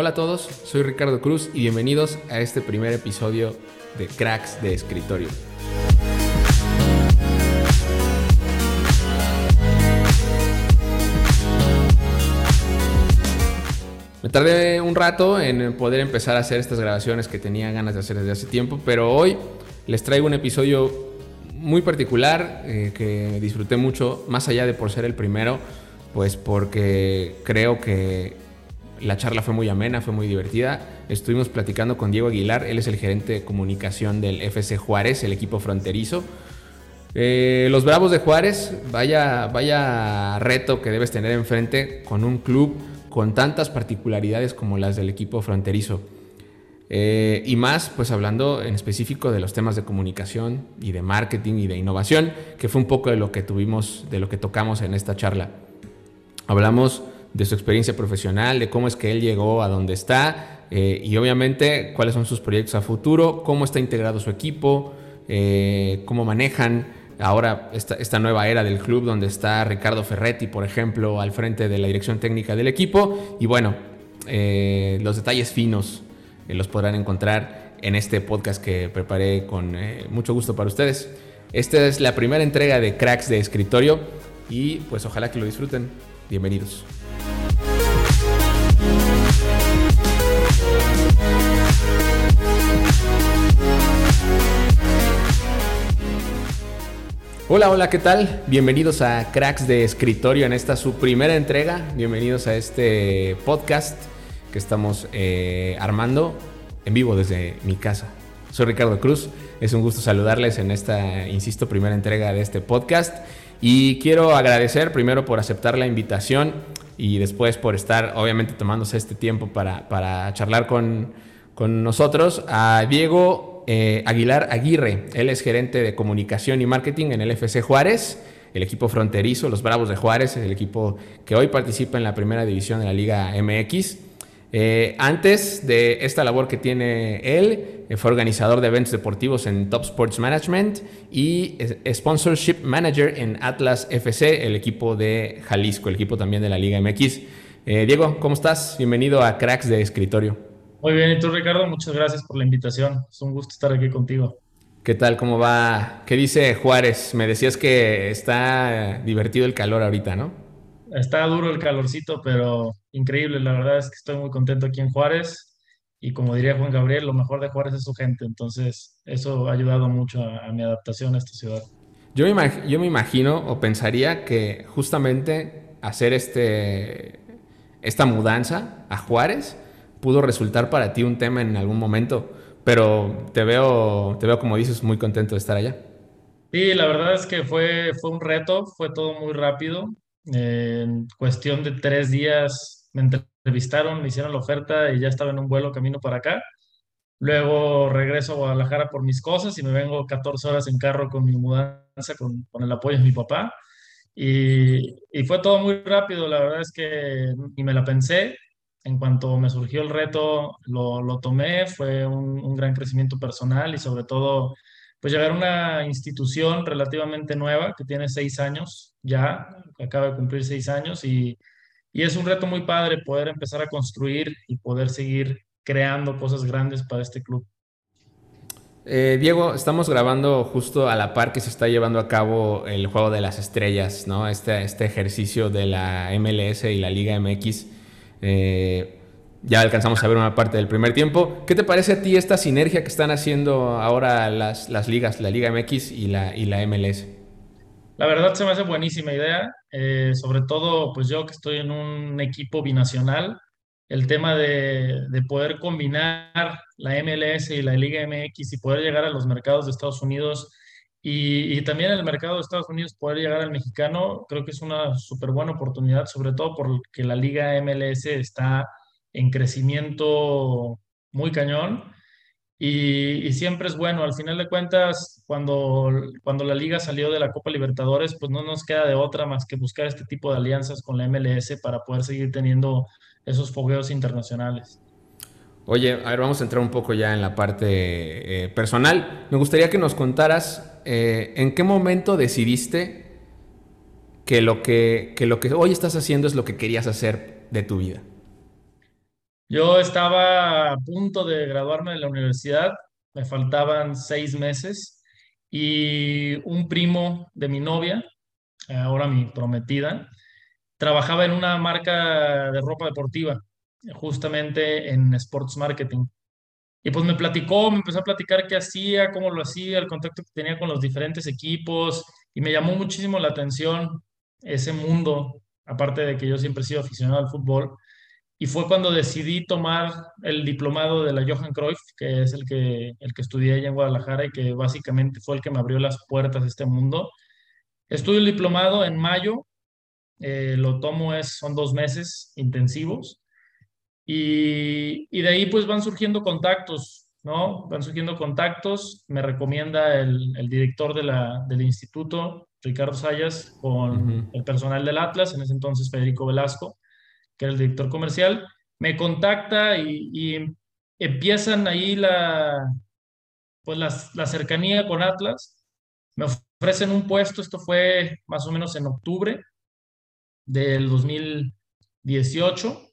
Hola a todos, soy Ricardo Cruz y bienvenidos a este primer episodio de Cracks de Escritorio. Me tardé un rato en poder empezar a hacer estas grabaciones que tenía ganas de hacer desde hace tiempo, pero hoy les traigo un episodio muy particular eh, que disfruté mucho, más allá de por ser el primero, pues porque creo que la charla fue muy amena, fue muy divertida. Estuvimos platicando con Diego Aguilar, él es el gerente de comunicación del FC Juárez, el equipo fronterizo. Eh, los Bravos de Juárez, vaya, vaya reto que debes tener enfrente con un club con tantas particularidades como las del equipo fronterizo. Eh, y más, pues hablando en específico de los temas de comunicación y de marketing y de innovación, que fue un poco de lo que tuvimos, de lo que tocamos en esta charla. Hablamos de su experiencia profesional, de cómo es que él llegó a donde está eh, y obviamente cuáles son sus proyectos a futuro, cómo está integrado su equipo, eh, cómo manejan ahora esta, nueva era del club donde está Ricardo Ferretti, por ejemplo, al frente de la dirección técnica del equipo. Y bueno, eh, los detalles finos los podrán encontrar en este podcast que preparé con mucho gusto para ustedes. Esta es la primera entrega de Cracks de Escritorio y pues ojalá que lo disfruten. Bienvenidos. Hola, hola, ¿qué tal? Bienvenidos a Cracks de Escritorio en esta su primera entrega. Bienvenidos a este podcast que estamos eh, armando en vivo desde mi casa. Soy Ricardo Cruz, es un gusto saludarles en esta, insisto, primera entrega de este podcast. Y quiero agradecer primero por aceptar la invitación y después por estar, obviamente, tomándose este tiempo para, para charlar con, con nosotros a Diego eh, Aguilar Aguirre. Él es gerente de comunicación y marketing en el FC Juárez, el equipo fronterizo, los Bravos de Juárez, el equipo que hoy participa en la primera división de la Liga MX. Eh, antes de esta labor que tiene él, eh, fue organizador de eventos deportivos en Top Sports Management y Sponsorship Manager en Atlas FC, el equipo de Jalisco, el equipo también de la Liga MX. Diego, ¿cómo estás? Bienvenido a Cracks de Escritorio. Muy bien, y tú Ricardo, muchas gracias por la invitación. Es un gusto estar aquí contigo. ¿Qué tal? ¿Cómo va? ¿Qué dice Juárez? Me decías que está divertido el calor ahorita, ¿no? Está duro el calorcito, pero increíble. La verdad es que estoy muy contento aquí en Juárez. Y como diría Juan Gabriel, lo mejor de Juárez es su gente. Entonces, eso ha ayudado mucho a, mi adaptación a esta ciudad. Yo me, yo me imagino o pensaría que justamente hacer este, esta mudanza a Juárez pudo resultar para ti un tema en algún momento, pero te veo, te veo como dices, muy contento de estar allá. Sí, la verdad es que fue, fue un reto, fue todo muy rápido. en cuestión de tres días me entrevistaron, me hicieron la oferta y ya estaba en un vuelo camino para acá. Luego regreso a Guadalajara por mis cosas y me vengo 14 horas en carro con mi mudanza, con, con el apoyo de mi papá. Y, y, fue todo muy rápido, la verdad es que ni me la pensé en cuanto me surgió el reto, lo, tomé, fue un, gran crecimiento personal y sobre todo, pues llegar a una institución relativamente nueva que tiene seis años ya, acaba de cumplir seis años y, y es un reto muy padre poder empezar a construir y poder seguir creando cosas grandes para este club. Eh, Diego, estamos grabando justo a la par que se está llevando a cabo el Juego de las Estrellas, ¿no? Este, este ejercicio de la MLS y la Liga MX eh, ya alcanzamos a ver una parte del primer tiempo. ¿Qué te parece a ti esta sinergia que están haciendo ahora las, las ligas, la Liga MX y la, y la MLS? La verdad se me hace buenísima idea, eh, sobre todo pues yo que estoy en un equipo binacional, el tema de, de, poder combinar la MLS y la Liga MX y poder llegar a los mercados de Estados Unidos y, y, también el mercado de Estados Unidos poder llegar al mexicano, creo que es una súper buena oportunidad, sobre todo porque la liga MLS está en crecimiento muy cañón. Y, y, siempre es bueno, al final de cuentas, cuando, cuando la liga salió de la Copa Libertadores, pues no nos queda de otra más que buscar este tipo de alianzas con la MLS para poder seguir teniendo esos fogueos internacionales. Oye, a ver, vamos a entrar un poco ya en la parte eh, personal. Me gustaría que nos contaras eh, en qué momento decidiste que lo que, que lo que hoy estás haciendo es lo que querías hacer de tu vida. Yo estaba a punto de graduarme de la universidad, me faltaban seis meses y un primo de mi novia, ahora mi prometida, trabajaba en una marca de ropa deportiva, justamente en Sports Marketing. Y pues me platicó, me empezó a platicar qué hacía, cómo lo hacía, el contacto que tenía con los diferentes equipos y me llamó muchísimo la atención ese mundo, aparte de que yo siempre he sido aficionado al fútbol. Y fue cuando decidí tomar el diplomado de la Johan Cruyff, que es el que, el que estudié allá en Guadalajara y que básicamente fue el que me abrió las puertas de este mundo. Estudio el diplomado en mayo, eh, lo tomo es, son dos meses intensivos y, y, de ahí pues van surgiendo contactos, ¿no? Van surgiendo contactos, me recomienda el, el director de la, del instituto, Ricardo Sayas, con uh -huh. el personal del Atlas, en ese entonces Federico Velasco, que era el director comercial, me contacta y, y empiezan ahí la, pues la, la cercanía con Atlas, me ofrecen un puesto, esto fue más o menos en octubre del 2018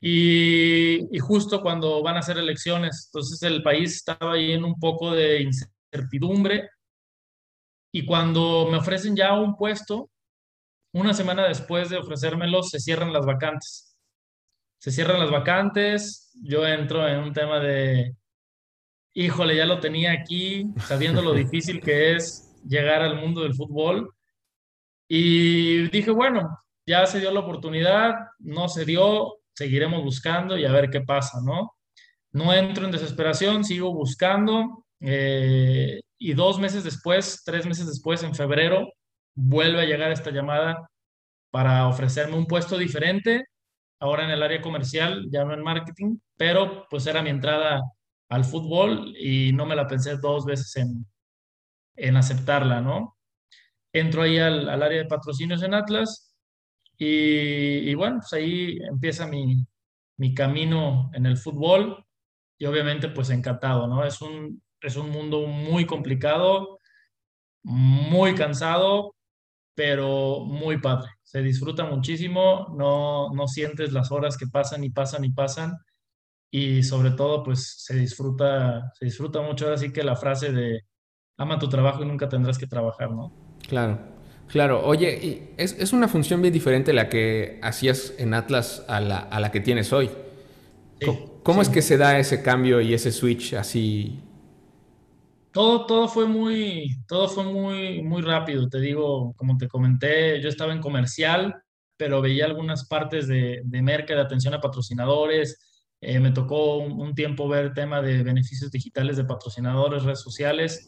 y, y, justo cuando van a hacer elecciones, entonces el país estaba ahí en un poco de incertidumbre y cuando me ofrecen ya un puesto, una semana después de ofrecérmelo, se cierran las vacantes. Se cierran las vacantes, yo entro en un tema de, híjole, ya lo tenía aquí, sabiendo lo difícil que es llegar al mundo del fútbol. Y dije, bueno, ya se dio la oportunidad, no se dio, seguiremos buscando y a ver qué pasa, ¿no? No entro en desesperación, sigo buscando eh, y dos meses después, tres meses después, en febrero, vuelve a llegar esta llamada para ofrecerme un puesto diferente, ahora en el área comercial, ya no en marketing, pero pues era mi entrada al fútbol y no me la pensé dos veces en, en aceptarla, ¿no? Entro ahí al, al área de patrocinios en Atlas y, y bueno, pues ahí empieza mi, mi, camino en el fútbol y obviamente pues encantado, ¿no? Es un, es un mundo muy complicado, muy cansado, pero muy padre. Se disfruta muchísimo, no, no sientes las horas que pasan y pasan y pasan y sobre todo pues se disfruta, se disfruta mucho. Así que la frase de ama tu trabajo y nunca tendrás que trabajar, ¿no? Claro. Claro, oye, es, es, una función bien diferente la que hacías en Atlas a la, a la que tienes hoy. Sí, ¿Cómo, sí. es que se da ese cambio y ese switch así? Todo, todo fue muy, todo fue muy, muy rápido. Te digo, como te comenté, yo estaba en comercial, pero veía algunas partes de, de merca, de atención a patrocinadores. Eh, me tocó un, un, tiempo ver tema de beneficios digitales de patrocinadores, redes sociales.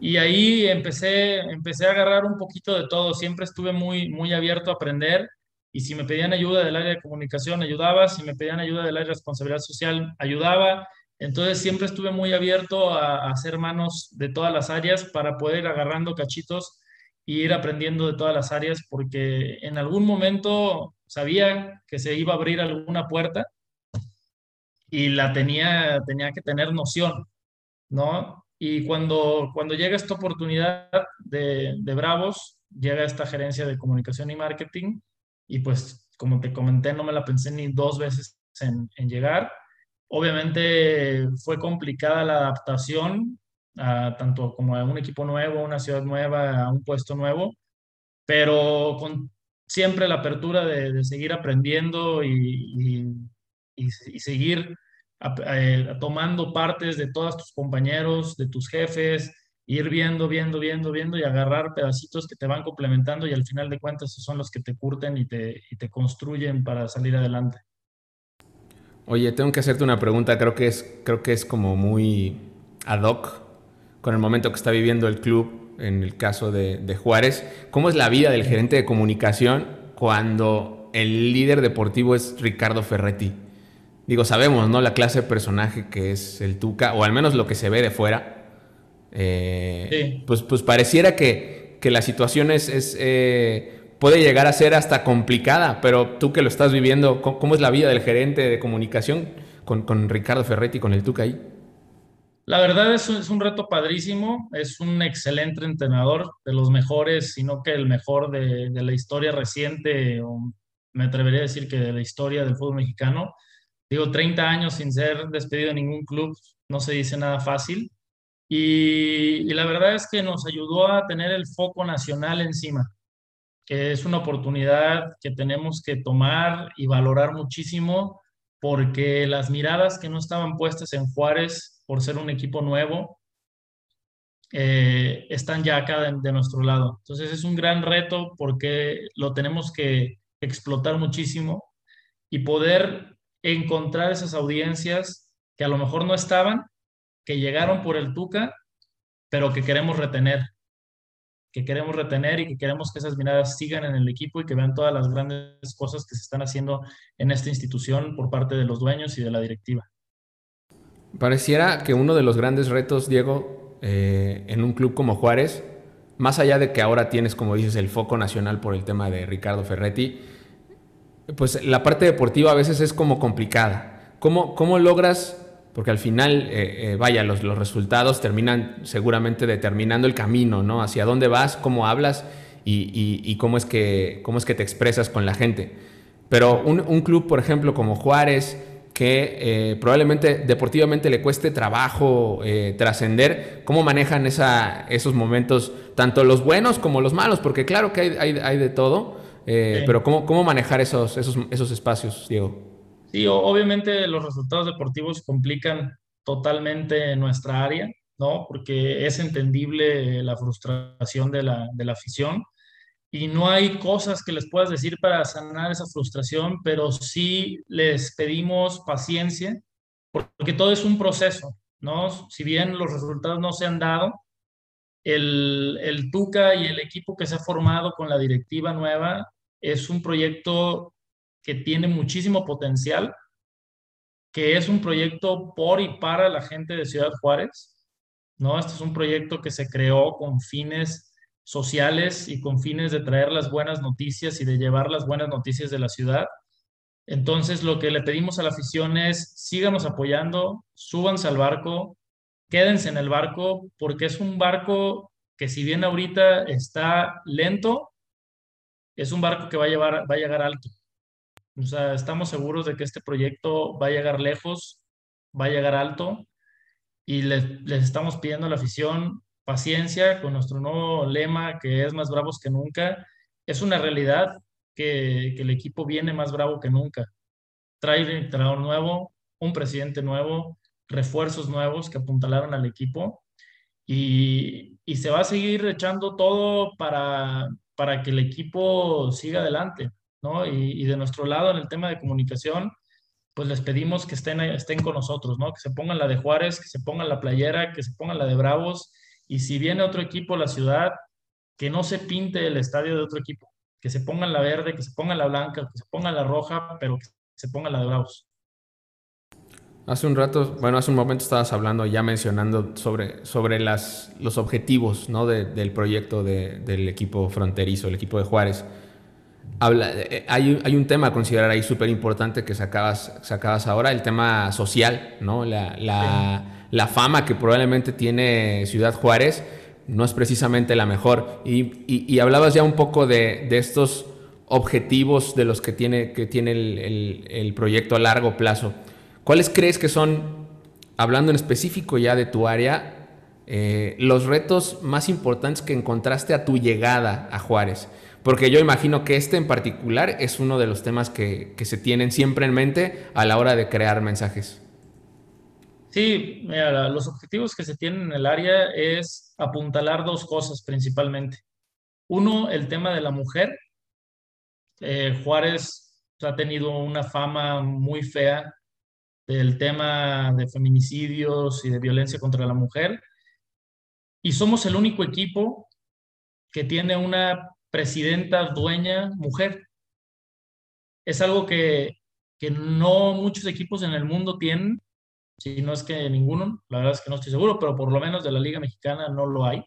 Y ahí empecé, empecé a agarrar un poquito de todo. Siempre estuve muy, muy abierto a aprender. Y si me pedían ayuda del área de comunicación, ayudaba. Si me pedían ayuda del área de responsabilidad social, ayudaba. Entonces siempre estuve muy abierto a, a hacer manos de todas las áreas para poder ir agarrando cachitos e ir aprendiendo de todas las áreas, porque en algún momento sabía que se iba a abrir alguna puerta y la tenía, tenía que tener noción, ¿no? Y cuando, cuando llega esta oportunidad de, de, Bravos, llega esta gerencia de comunicación y marketing, y pues como te comenté, no me la pensé ni dos veces en, en llegar. Obviamente fue complicada la adaptación, a, tanto como a un equipo nuevo, una ciudad nueva, a un puesto nuevo, pero con siempre la apertura de, de seguir aprendiendo y, y, y, y seguir tomando partes de todos tus compañeros, de tus jefes, ir viendo, viendo, viendo, viendo y agarrar pedacitos que te van complementando y al final de cuentas son los que te curten y te, y te construyen para salir adelante. Oye, tengo que hacerte una pregunta, creo que es, creo que es como muy ad hoc con el momento que está viviendo el club, en el caso de, de Juárez. ¿Cómo es la vida del gerente de comunicación cuando el líder deportivo es Ricardo Ferretti? Digo, sabemos, ¿no? La clase de personaje que es el Tuca, o al menos lo que se ve de fuera. Eh, sí. pues, pues pareciera que, que la situación es, es eh, puede llegar a ser hasta complicada, pero tú que lo estás viviendo, ¿cómo, cómo es la vida del gerente de comunicación con, con, Ricardo Ferretti, con el Tuca ahí? La verdad es, es un reto padrísimo, es un excelente entrenador, de los mejores, sino que el mejor de, de la historia reciente, o me atrevería a decir que de la historia del fútbol mexicano Digo, 30 años sin ser despedido de ningún club, no se dice nada fácil. Y, y la verdad es que nos ayudó a tener el foco nacional encima, que es una oportunidad que tenemos que tomar y valorar muchísimo porque las miradas que no estaban puestas en Juárez por ser un equipo nuevo, eh, están ya acá de, nuestro lado. Entonces es un gran reto porque lo tenemos que explotar muchísimo y poder encontrar esas audiencias que a lo mejor no estaban, que llegaron por el Tuca, pero que queremos retener, que queremos retener y que queremos que esas miradas sigan en el equipo y que vean todas las grandes cosas que se están haciendo en esta institución por parte de los dueños y de la directiva. Pareciera que uno de los grandes retos, Diego, eh, en un club como Juárez, más allá de que ahora tienes, como dices, el foco nacional por el tema de Ricardo Ferretti, pues la parte deportiva a veces es como complicada. ¿Cómo, cómo logras porque al final, eh, eh, vaya, los, los, resultados terminan seguramente determinando el camino, ¿no? Hacia dónde vas, cómo hablas y, cómo, es que, cómo es que te expresas con la gente. Pero un, club, por ejemplo, como Juárez, que eh, probablemente deportivamente le cueste trabajo eh, trascender, ¿cómo manejan esa, esos momentos, tanto los buenos como los malos? Porque claro que hay, hay, de todo, eh, pero ¿cómo, ¿cómo, manejar esos, esos, esos espacios, Diego? Sí, obviamente los resultados deportivos complican totalmente nuestra área, ¿no? Porque es entendible la frustración de la, de la afición y no hay cosas que les puedas decir para sanar esa frustración, pero sí les pedimos paciencia, porque todo es un proceso, ¿no? Si bien los resultados no se han dado, el, el Tuca y el equipo que se ha formado con la directiva nueva es un proyecto que tiene muchísimo potencial, que es un proyecto por y para la gente de Ciudad Juárez, ¿no? Este es un proyecto que se creó con fines sociales y con fines de traer las buenas noticias y de llevar las buenas noticias de la ciudad. Entonces, lo que le pedimos a la afición es síganos apoyando, súbanse al barco, quédense en el barco, porque es un barco que si bien ahorita está lento, es un barco que va a, llevar, va a llegar alto. O sea, estamos seguros de que este proyecto va a llegar lejos, va a llegar alto y les, les estamos pidiendo a la afición paciencia con nuestro nuevo lema que es más bravos que nunca. Es una realidad que, el equipo viene más bravo que nunca. Trae un entrenador nuevo, un presidente nuevo, refuerzos nuevos que apuntalaron al equipo y, se va a seguir echando todo para, para que el equipo siga adelante. ¿no? Y, de nuestro lado, en el tema de comunicación, pues les pedimos que estén, estén con nosotros, ¿no? Que se pongan la de Juárez, que se pongan la playera, que se pongan la de Bravos y si viene otro equipo a la ciudad, que no se pinte el estadio de otro equipo, que se ponga la verde, que se ponga la blanca, que se ponga la roja, pero que se ponga la de Bravos. Hace un rato, bueno, hace un momento estabas hablando, ya mencionando sobre, sobre las, los objetivos ¿no? del proyecto del equipo fronterizo, el equipo de Juárez. Habla, eh, hay, hay, un tema a considerar ahí súper importante que sacabas, sacabas ahora, el tema social, ¿no? La, la, la fama que probablemente tiene Ciudad Juárez no es precisamente la mejor. Y, hablabas ya un poco de, estos objetivos de los que tiene, que tiene el, proyecto a largo plazo. ¿Cuáles crees que son, hablando en específico ya de tu área, eh, los retos más importantes que encontraste a tu llegada a Juárez? Porque yo imagino que este en particular es uno de los temas que se tienen siempre en mente a la hora de crear mensajes. Sí, los objetivos que se tienen en el área es apuntalar dos cosas principalmente. Uno, el tema de la mujer. Eh, Juárez ha tenido una fama muy fea del tema de feminicidios y de violencia contra la mujer. Y somos el único equipo que tiene una presidenta dueña mujer. Es algo que, que no muchos equipos en el mundo tienen si no es que ninguno, la verdad es que no estoy seguro, pero por lo menos de la Liga Mexicana no lo hay.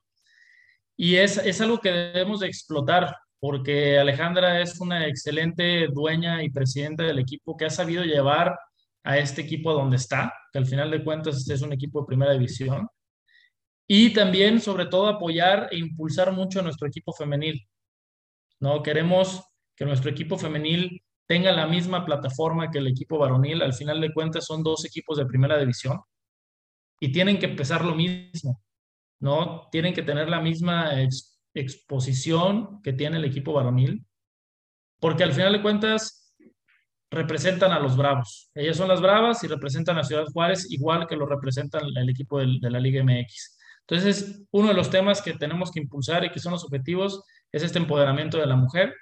Y es, es algo que debemos de explotar, porque Alejandra es una excelente dueña y presidenta del equipo que ha sabido llevar a este equipo donde está, que al final de cuentas es un equipo de primera división. Y también, sobre todo, apoyar e impulsar mucho a nuestro equipo femenil. ¿no? Queremos que nuestro equipo femenil tenga la misma plataforma que el equipo varonil. Al final de cuentas son dos equipos de primera división y tienen que empezar lo mismo, ¿no? Tienen que tener la misma exposición que tiene el equipo varonil, porque al final de cuentas representan a los Bravos. Ellas son las Bravas y representan a Ciudad Juárez igual que lo representan el equipo de la Liga MX. Entonces, uno de los temas que tenemos que impulsar y que son los objetivos es este empoderamiento de la mujer.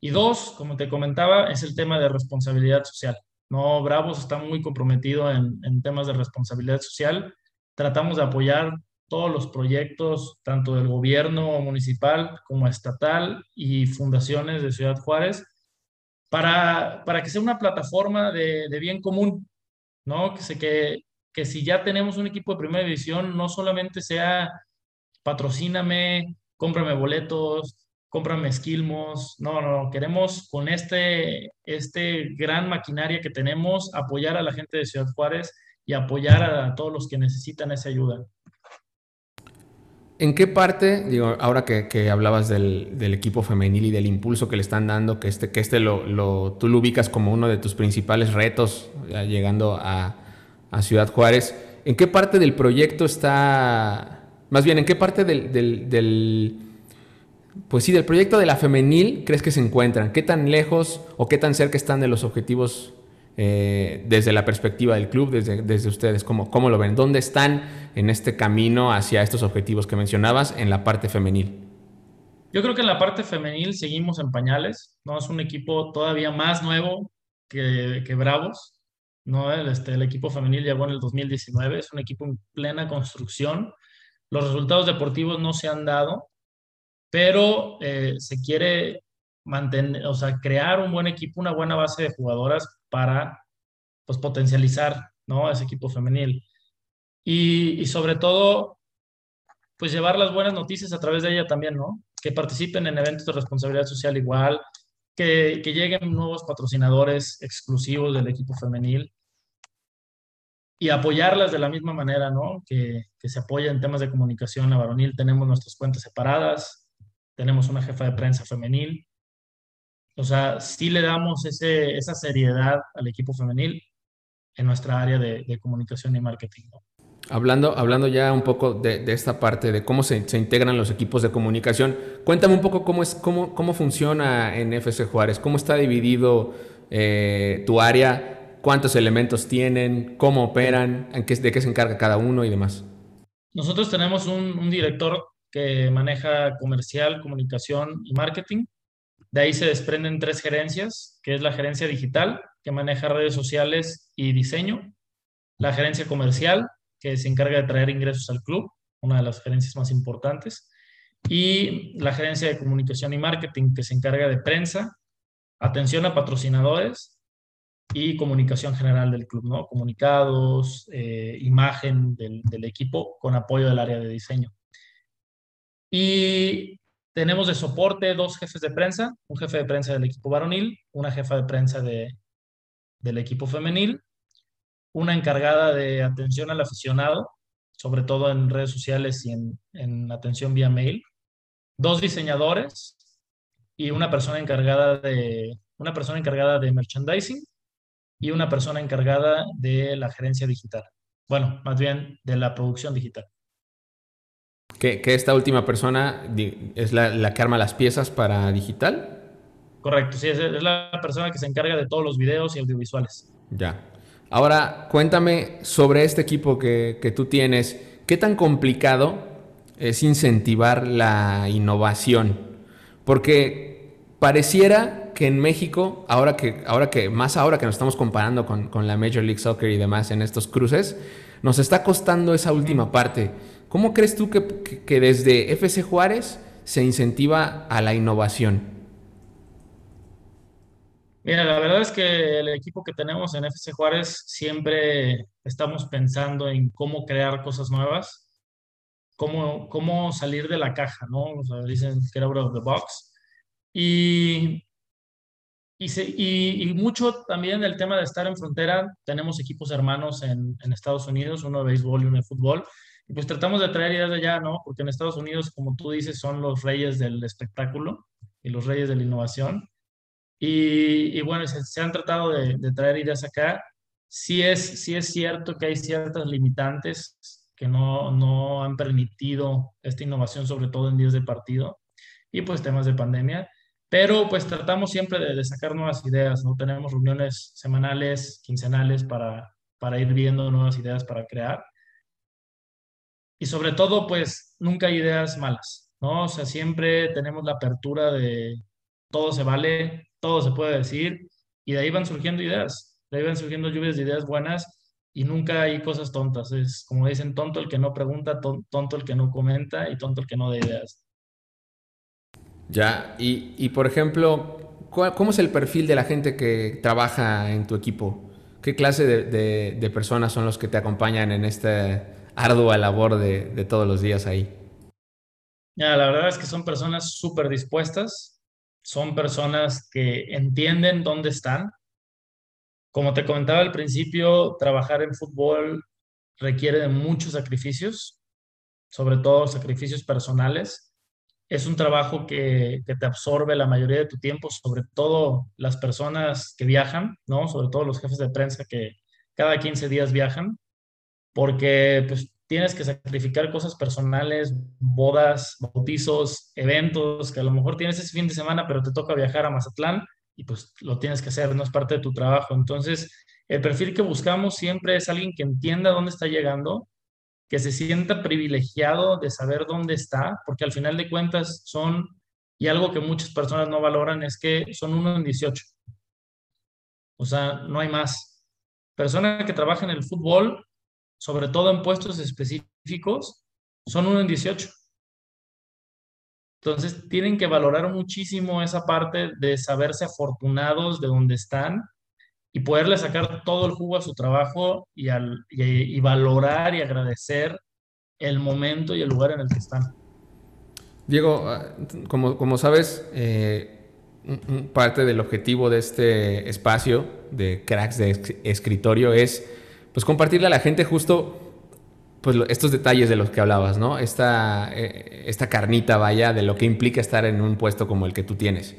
Y dos, como te comentaba, es el tema de responsabilidad social. No, Bravos está muy comprometido en, en temas de responsabilidad social. Tratamos de apoyar todos los proyectos, tanto del gobierno municipal como estatal y fundaciones de Ciudad Juárez, para, para que sea una plataforma de, de bien común, ¿no? Que, se, que, que si ya tenemos un equipo de primera división, no solamente sea patrocíname, cómprame boletos, cómprame esquilmos. No, no, queremos con este, este gran maquinaria que tenemos apoyar a la gente de Ciudad Juárez y apoyar a todos los que necesitan esa ayuda. ¿En qué parte, digo, ahora que, hablabas del, equipo femenil y del impulso que le están dando, que este, que este lo, tú lo ubicas como uno de tus principales retos llegando a, a Ciudad Juárez. ¿En qué parte del proyecto está, más bien, en qué parte del, pues sí, del proyecto de la femenil crees que se encuentran? ¿Qué tan lejos o qué tan cerca están de los objetivos eh, desde la perspectiva del club, desde, desde ustedes? ¿Cómo, ¿Cómo lo ven? ¿Dónde están en este camino hacia estos objetivos que mencionabas en la parte femenil? Yo creo que en la parte femenil seguimos en pañales, ¿no? Es un equipo todavía más nuevo que, que Bravos. ¿no? El, este, el equipo femenil llegó en el 2019, es un equipo en plena construcción. Los resultados deportivos no se han dado, pero eh, se quiere mantener, o sea, crear un buen equipo, una buena base de jugadoras para pues, potencializar ¿no? ese equipo femenil. Y, sobre todo, pues llevar las buenas noticias a través de ella también, ¿no? Que participen en eventos de responsabilidad social igual, que, que lleguen nuevos patrocinadores exclusivos del equipo femenil y apoyarlas de la misma manera, ¿no? Que, que se apoya en temas de comunicación la varonil. Tenemos nuestras cuentas separadas, tenemos una jefa de prensa femenil. O sea, sí le damos ese, esa seriedad al equipo femenil en nuestra área de, de comunicación y marketing. Hablando, hablando ya un poco de, de esta parte de cómo se, se, integran los equipos de comunicación, cuéntame un poco cómo, es, cómo, cómo funciona en FC Juárez, cómo está dividido eh, tu área cuántos elementos tienen, cómo operan, de qué se encarga cada uno y demás. Nosotros tenemos un, director que maneja comercial, comunicación y marketing. De ahí se desprenden tres gerencias, que es la gerencia digital, que maneja redes sociales y diseño, la gerencia comercial, que se encarga de traer ingresos al club, una de las gerencias más importantes, y la gerencia de comunicación y marketing, que se encarga de prensa, atención a patrocinadores y comunicación general del club, ¿no? Comunicados, eh, imagen del, del, equipo con apoyo del área de diseño. Y tenemos de soporte dos jefes de prensa, un jefe de prensa del equipo varonil, una jefa de prensa de, del equipo femenil, una encargada de atención al aficionado, sobre todo en redes sociales y en, en atención vía mail, dos diseñadores y una persona encargada de, una persona encargada de merchandising y una persona encargada de la gerencia digital. Bueno, más bien de la producción digital. ¿Que, esta última persona es la, que arma las piezas para digital? Correcto, sí, es, la persona que se encarga de todos los videos y audiovisuales. Ya. Ahora, cuéntame sobre este equipo que, que tú tienes. ¿Qué tan complicado es incentivar la innovación? Porque pareciera que en México, ahora que, ahora que, más ahora que nos estamos comparando con, con, la Major League Soccer y demás en estos cruces, nos está costando esa última parte. ¿Cómo crees tú que, que, desde FC Juárez se incentiva a la innovación? Mira, la verdad es que el equipo que tenemos en FC Juárez siempre estamos pensando en cómo crear cosas nuevas, cómo, cómo salir de la caja, ¿no? O sea, dicen que out of the box. Y y, y, mucho también el tema de estar en frontera. Tenemos equipos hermanos en, en, Estados Unidos, uno de béisbol y uno de fútbol. Y pues tratamos de traer ideas de allá, ¿no? Porque en Estados Unidos, como tú dices, son los reyes del espectáculo y los reyes de la innovación. Y, bueno, se, han tratado de, traer ideas acá. Sí es, sí es cierto que hay ciertas limitantes que no, no han permitido esta innovación, sobre todo en días de partido y pues temas de pandemia. Pero pues tratamos siempre de, sacar nuevas ideas, ¿no? Tenemos reuniones semanales, quincenales para, para ir viendo nuevas ideas para crear. Y sobre todo, pues nunca hay ideas malas, ¿no? O sea, siempre tenemos la apertura de todo se vale, todo se puede decir, y de ahí van surgiendo ideas, de ahí van surgiendo lluvias de ideas buenas y nunca hay cosas tontas. Es como dicen, tonto el que no pregunta, tonto el que no comenta y tonto el que no da ideas. Ya, y, por ejemplo, ¿cómo es el perfil de la gente que trabaja en tu equipo? ¿Qué clase de, personas son los que te acompañan en esta ardua labor de, de todos los días ahí? Ya, la verdad es que son personas súper dispuestas, son personas que entienden dónde están. Como te comentaba al principio, trabajar en fútbol requiere de muchos sacrificios, sobre todo sacrificios personales es un trabajo que, te absorbe la mayoría de tu tiempo, sobre todo las personas que viajan, ¿no? Sobre todo los jefes de prensa que cada 15 días viajan, porque pues tienes que sacrificar cosas personales, bodas, bautizos, eventos, que a lo mejor tienes ese fin de semana, pero te toca viajar a Mazatlán y pues lo tienes que hacer, no es parte de tu trabajo. Entonces, el perfil que buscamos siempre es alguien que entienda dónde está llegando, que se sienta privilegiado de saber dónde está, porque al final de cuentas son, y algo que muchas personas no valoran es que son uno en 18. O sea, no hay más. Personas que trabajan en el fútbol, sobre todo en puestos específicos, son uno en 18. Entonces, tienen que valorar muchísimo esa parte de saberse afortunados de donde están y poderle sacar todo el jugo a su trabajo y, al, y, valorar y agradecer el momento y el lugar en el que están. Diego, ah, como, como sabes, eh, parte del objetivo de este espacio de cracks de escritorio es pues compartirle a la gente justo pues estos detalles de los que hablabas, ¿no? Esta, eh, esta carnita, vaya, de lo que implica estar en un puesto como el que tú tienes.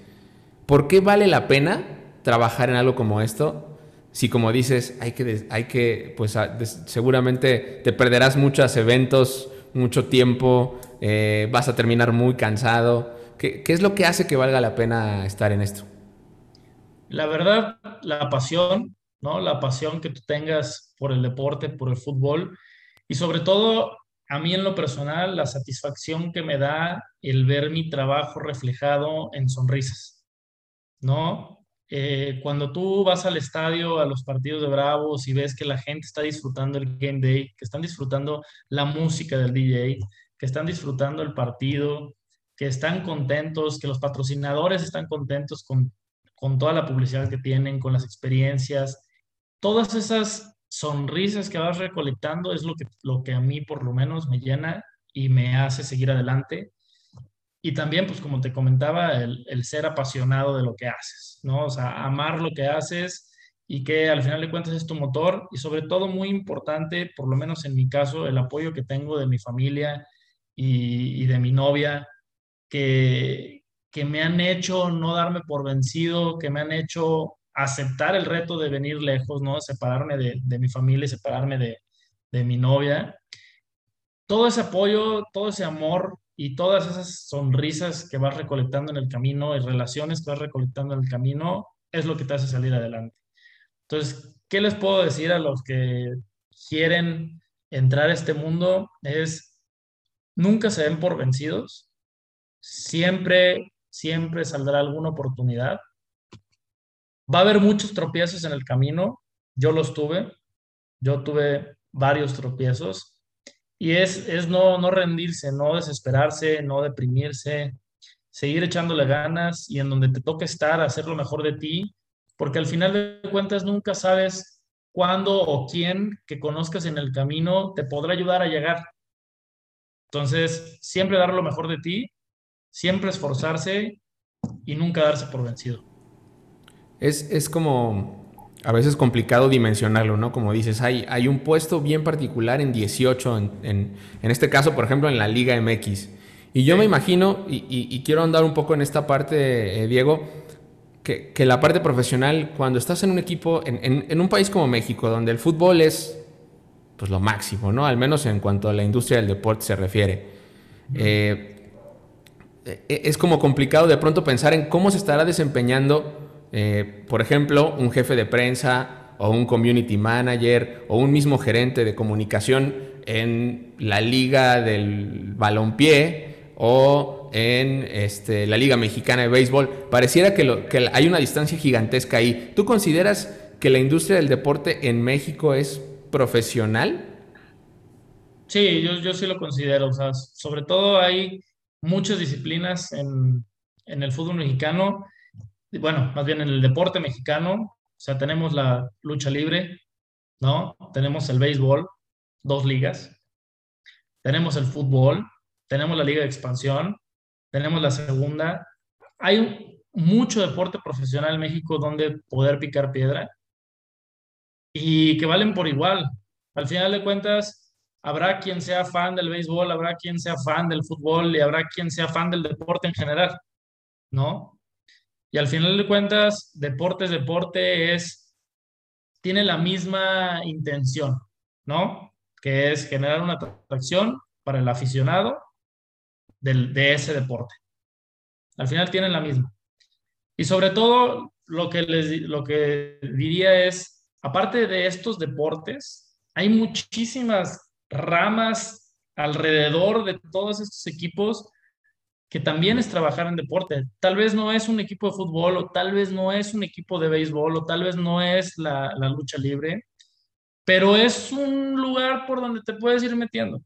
¿Por qué vale la pena trabajar en algo como esto si como dices, hay que, hay que pues seguramente te perderás muchos eventos, mucho tiempo, eh, vas a terminar muy cansado. ¿Qué, es lo que hace que valga la pena estar en esto? La verdad, la pasión, ¿no? La pasión que tú tengas por el deporte, por el fútbol y sobre todo a mí en lo personal, la satisfacción que me da el ver mi trabajo reflejado en sonrisas, ¿no? Eh, cuando tú vas al estadio, a los partidos de Bravos y ves que la gente está disfrutando el game day, que están disfrutando la música del DJ, que están disfrutando el partido, que están contentos, que los patrocinadores están contentos con, con toda la publicidad que tienen, con las experiencias, todas esas sonrisas que vas recolectando es lo que, lo que a mí por lo menos me llena y me hace seguir adelante y también, pues como te comentaba, el, ser apasionado de lo que haces, ¿no? O sea, amar lo que haces y que al final de cuentas es tu motor y sobre todo muy importante, por lo menos en mi caso, el apoyo que tengo de mi familia y, de mi novia, que, que me han hecho no darme por vencido, que me han hecho aceptar el reto de venir lejos, ¿no? Separarme de, de mi familia separarme de, de mi novia. Todo ese apoyo, todo ese amor y todas esas sonrisas que vas recolectando en el camino y relaciones que vas recolectando en el camino es lo que te hace salir adelante. Entonces, ¿qué les puedo decir a los que quieren entrar a este mundo? Es, nunca se den por vencidos, siempre, siempre saldrá alguna oportunidad. Va a haber muchos tropiezos en el camino, yo los tuve, yo tuve varios tropiezos, y es, es no, no rendirse, no desesperarse, no deprimirse, seguir echándole ganas y en donde te toque estar, hacer lo mejor de ti, porque al final de cuentas nunca sabes cuándo o quién que conozcas en el camino te podrá ayudar a llegar. Entonces, siempre dar lo mejor de ti, siempre esforzarse y nunca darse por vencido. Es, es como a veces es complicado dimensionarlo, ¿no? Como dices, hay, hay un puesto bien particular en 18, en, en, este caso, por ejemplo, en la Liga MX. Y yo me imagino, y, quiero andar un poco en esta parte, eh, Diego, que, la parte profesional, cuando estás en un equipo, en, un país como México, donde el fútbol es pues lo máximo, ¿no? Al menos en cuanto a la industria del deporte se refiere. Eh, e, es como complicado de pronto pensar en cómo se estará desempeñando, eh, por ejemplo, un jefe de prensa o un community manager o un mismo gerente de comunicación en la liga del balompié o en este, la Liga Mexicana de Béisbol. Pareciera que, hay una distancia gigantesca ahí. ¿Tú consideras que la industria del deporte en México es profesional? Sí, yo, yo sí lo considero. Sobre todo hay muchas disciplinas en el fútbol mexicano, bueno, más bien en el deporte mexicano. O sea, tenemos la lucha libre, ¿no? Tenemos el béisbol, dos ligas. Tenemos el fútbol, tenemos la liga de expansión, tenemos la segunda. Hay mucho deporte profesional en México donde poder picar piedra y que valen por igual. Al final de cuentas, habrá quien sea fan del béisbol, habrá quien sea fan del fútbol y habrá quien sea fan del deporte en general, ¿no? Y al final de cuentas, deporte es deporte, es, tiene la misma intención, ¿no? Que es generar una atracción para el aficionado de ese deporte. Al final tienen la misma. Y sobre todo, lo que, les, lo que diría es, aparte de estos deportes, hay muchísimas ramas alrededor de todos estos equipos que también es trabajar en deporte. Tal vez no es un equipo de fútbol o tal vez no es un equipo de béisbol o tal vez no es la, lucha libre, pero es un lugar por donde te puedes ir metiendo,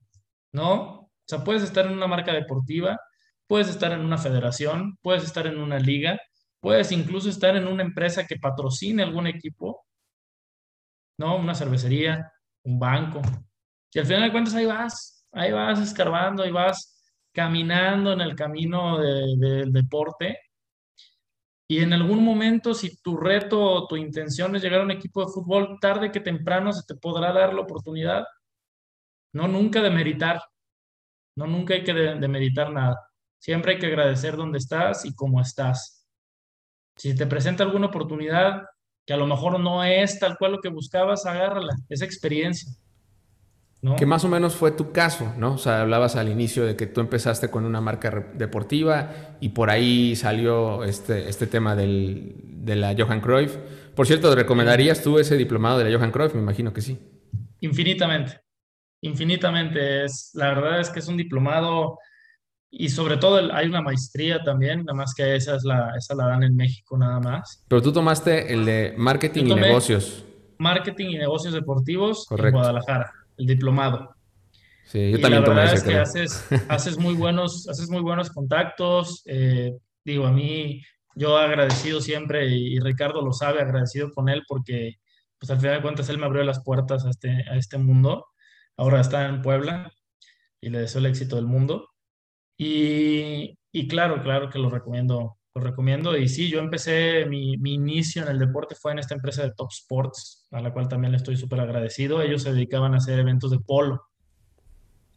¿no? O sea, puedes estar en una marca deportiva, puedes estar en una federación, puedes estar en una liga, puedes incluso estar en una empresa que patrocine algún equipo, ¿no? Una cervecería, un banco. Y al final de cuentas ahí vas, ahí vas escarbando, ahí vas caminando en el camino del deporte. Y en algún momento, si tu reto o tu intención es llegar a un equipo de fútbol, tarde que temprano se te podrá dar la oportunidad. No, nunca de meritar. No, nunca hay que meditar nada. Siempre hay que agradecer dónde estás y cómo estás. Si te presenta alguna oportunidad que a lo mejor no es tal cual lo que buscabas, agárrala, esa experiencia. ¿No? Que más o menos fue tu caso, ¿no? O sea, hablabas al inicio de que tú empezaste con una marca deportiva y por ahí salió este, este tema del, de la Johan Cruyff. Por cierto, ¿recomendarías tú ese diplomado de la Johan Cruyff? Me imagino que sí. Infinitamente infinitamente. Es, la verdad es que es un diplomado y sobre todo hay una maestría también, nada más que esa, es la, esa la dan en México nada más. Pero tú tomaste el de marketing y negocios. Marketing y negocios deportivos en Guadalajara, el diplomado. Sí, yo también la verdad es que haces, haces, muy buenos, haces muy buenos contactos. Eh, digo, a mí, yo agradecido siempre, y, Ricardo lo sabe, agradecido con él porque, pues al final de cuentas, él me abrió las puertas a este, a este mundo ahora está en Puebla y le deseo el éxito del mundo. Y, y claro, claro que lo recomiendo, lo recomiendo. Y sí, yo empecé, mi, mi, inicio en el deporte fue en esta empresa de Top Sports, a la cual también le estoy súper agradecido. Ellos se dedicaban a hacer eventos de polo.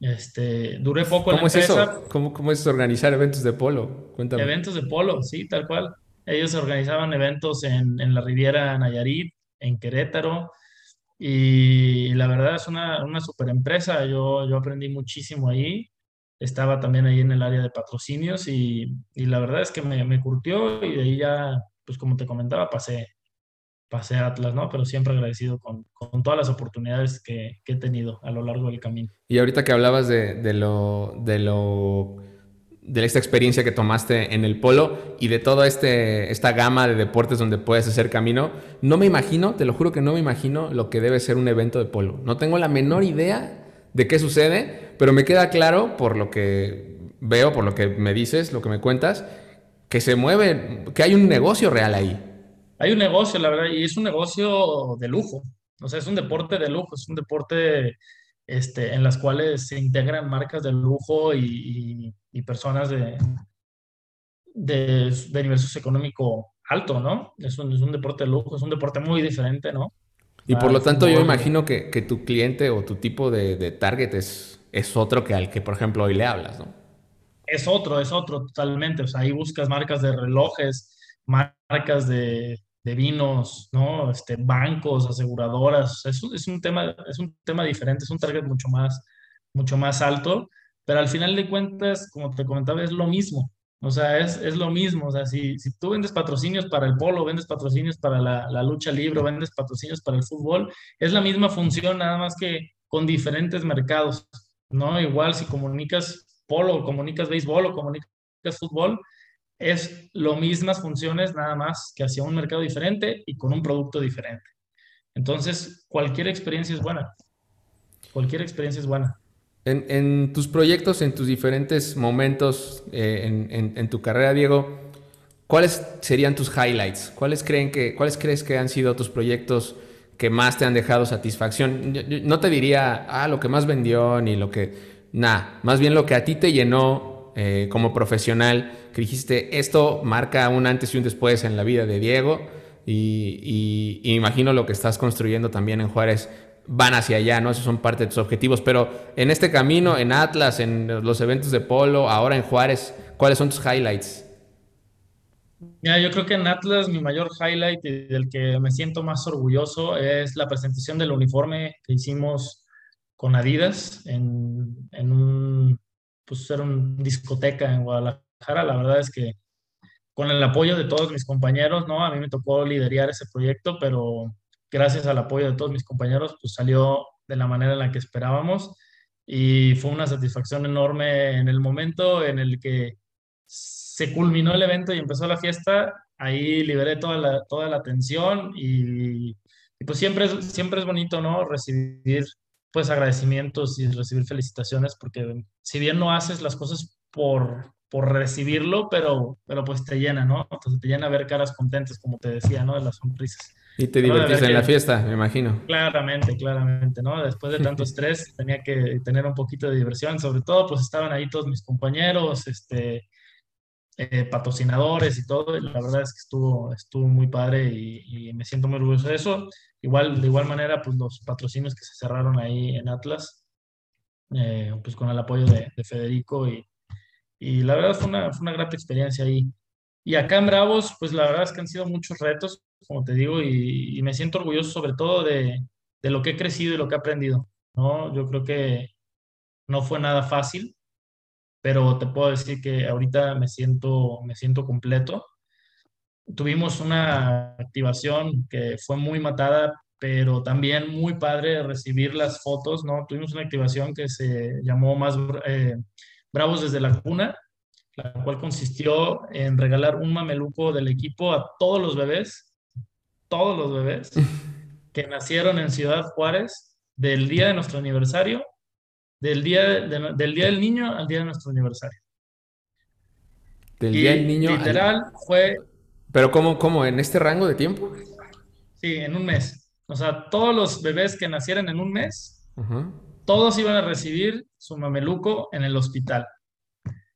Este, duré poco en la empresa. Es eso? ¿Cómo, ¿Cómo es organizar eventos de polo? Cuéntame. Eventos de polo, sí, tal cual. Ellos organizaban eventos en, en la Riviera Nayarit, en Querétaro, y la verdad es una, una super empresa. Yo, yo aprendí muchísimo ahí. Estaba también ahí en el área de patrocinios y, y la verdad es que me, me, curtió y de ahí ya, pues como te comentaba, pasé, pasé a Atlas, ¿no? Pero siempre agradecido con, con todas las oportunidades que, que, he tenido a lo largo del camino. Y ahorita que hablabas de, de lo, de lo de esta experiencia que tomaste en el polo y de toda este, esta gama de deportes donde puedes hacer camino, no me imagino, te lo juro que no me imagino lo que debe ser un evento de polo. No tengo la menor idea de qué sucede, pero me queda claro por lo que veo, por lo que me dices, lo que me cuentas, que se mueve, que hay un negocio real ahí. Hay un negocio, la verdad, y es un negocio de lujo. O sea, es un deporte de lujo, es un deporte este, en las cuales se integran marcas de lujo y, personas de, de, nivel socioeconómico alto, ¿no? Es un, es un, deporte de lujo, es un deporte muy diferente, ¿no? Y por lo tanto yo imagino que, tu cliente o tu tipo de, target es, es otro que al que, por ejemplo, hoy le hablas, ¿no? Es otro, es otro totalmente. O sea, ahí buscas marcas de relojes, marcas de, de vinos, ¿no? Este, bancos, aseguradoras. Es un, es un tema, es un tema diferente, es un target mucho más, mucho más alto, pero al final de cuentas, como te comentaba, es lo mismo. O sea, es, es lo mismo. O sea, si, si tú vendes patrocinios para el polo, vendes patrocinios para la, la lucha libre, vendes patrocinios para el fútbol, es la misma función, nada más que con diferentes mercados, ¿no? Igual si comunicas polo, comunicas béisbol o comunicas fútbol, es lo mismas funciones, nada más que hacia un mercado diferente y con un producto diferente. Entonces, cualquier experiencia es buena. Cualquier experiencia es buena. En, tus proyectos, en tus diferentes momentos eh, en, tu carrera, Diego, ¿cuáles serían tus highlights? ¿Cuáles, creen que, ¿Cuáles crees que han sido tus proyectos que más te han dejado satisfacción? no te diría, ah, lo que más vendió, ni lo que... Nada, más bien lo que a ti te llenó eh, como profesional, que dijiste, esto marca un antes y un después en la vida de Diego, y imagino lo que estás construyendo también en Juárez van hacia allá, ¿no? Esos son parte de tus objetivos. Pero en este camino, en Atlas, en los eventos de polo, ahora en Juárez, ¿cuáles son tus highlights? Mira, yo creo que en Atlas mi mayor highlight y del que me siento más orgulloso es la presentación del uniforme que hicimos con Adidas en, en un, pues era una discoteca en Guadalajara. La verdad es que con el apoyo de todos mis compañeros, ¿no? A mí me tocó liderar ese proyecto, pero gracias al apoyo de todos mis compañeros, pues salió de la manera en la que esperábamos y fue una satisfacción enorme en el momento en el que se culminó el evento y empezó la fiesta, ahí liberé toda la, toda la tensión y, pues siempre es, siempre es bonito, ¿no? Recibir pues agradecimientos y recibir felicitaciones porque si bien no haces las cosas por, por recibirlo, pero, pero pues te llena, ¿no? Entonces te llena ver caras contentas, como te decía, ¿no? De las sonrisas. Y te divertiste en la fiesta, me imagino. Claramente, claramente, ¿no? Después de tanto estrés tenía que tener un poquito de diversión, sobre todo pues estaban ahí todos mis compañeros, este, eh, patrocinadores y todo, y la verdad es que estuvo, estuvo muy padre y, me siento muy orgulloso de eso. Igual, de igual manera, pues los patrocinios que se cerraron ahí en Atlas, eh, pues con el apoyo de, Federico y, y, la verdad fue una, fue una grata experiencia ahí. Y acá en Bravos, pues la verdad es que han sido muchos retos, como te digo, y, me siento orgulloso sobre todo de, de, lo que he crecido y lo que he aprendido, ¿no? Yo creo que no fue nada fácil, pero te puedo decir que ahorita me siento, me siento completo. Tuvimos una activación que fue muy matada, pero también muy padre recibir las fotos, ¿no? Tuvimos una activación que se llamó más eh, Bravos desde la cuna, la cual consistió en regalar un mameluco del equipo a todos los bebés, todos los bebés que nacieron en Ciudad Juárez del día de nuestro aniversario, del día, del, día del niño al día de nuestro aniversario. Del día del niño. Literal fue. Pero ¿cómo, ¿cómo? ¿En este rango de tiempo? Sí, en un mes. O sea, todos los bebés que nacieran en un mes, todos iban a recibir su mameluco en el hospital.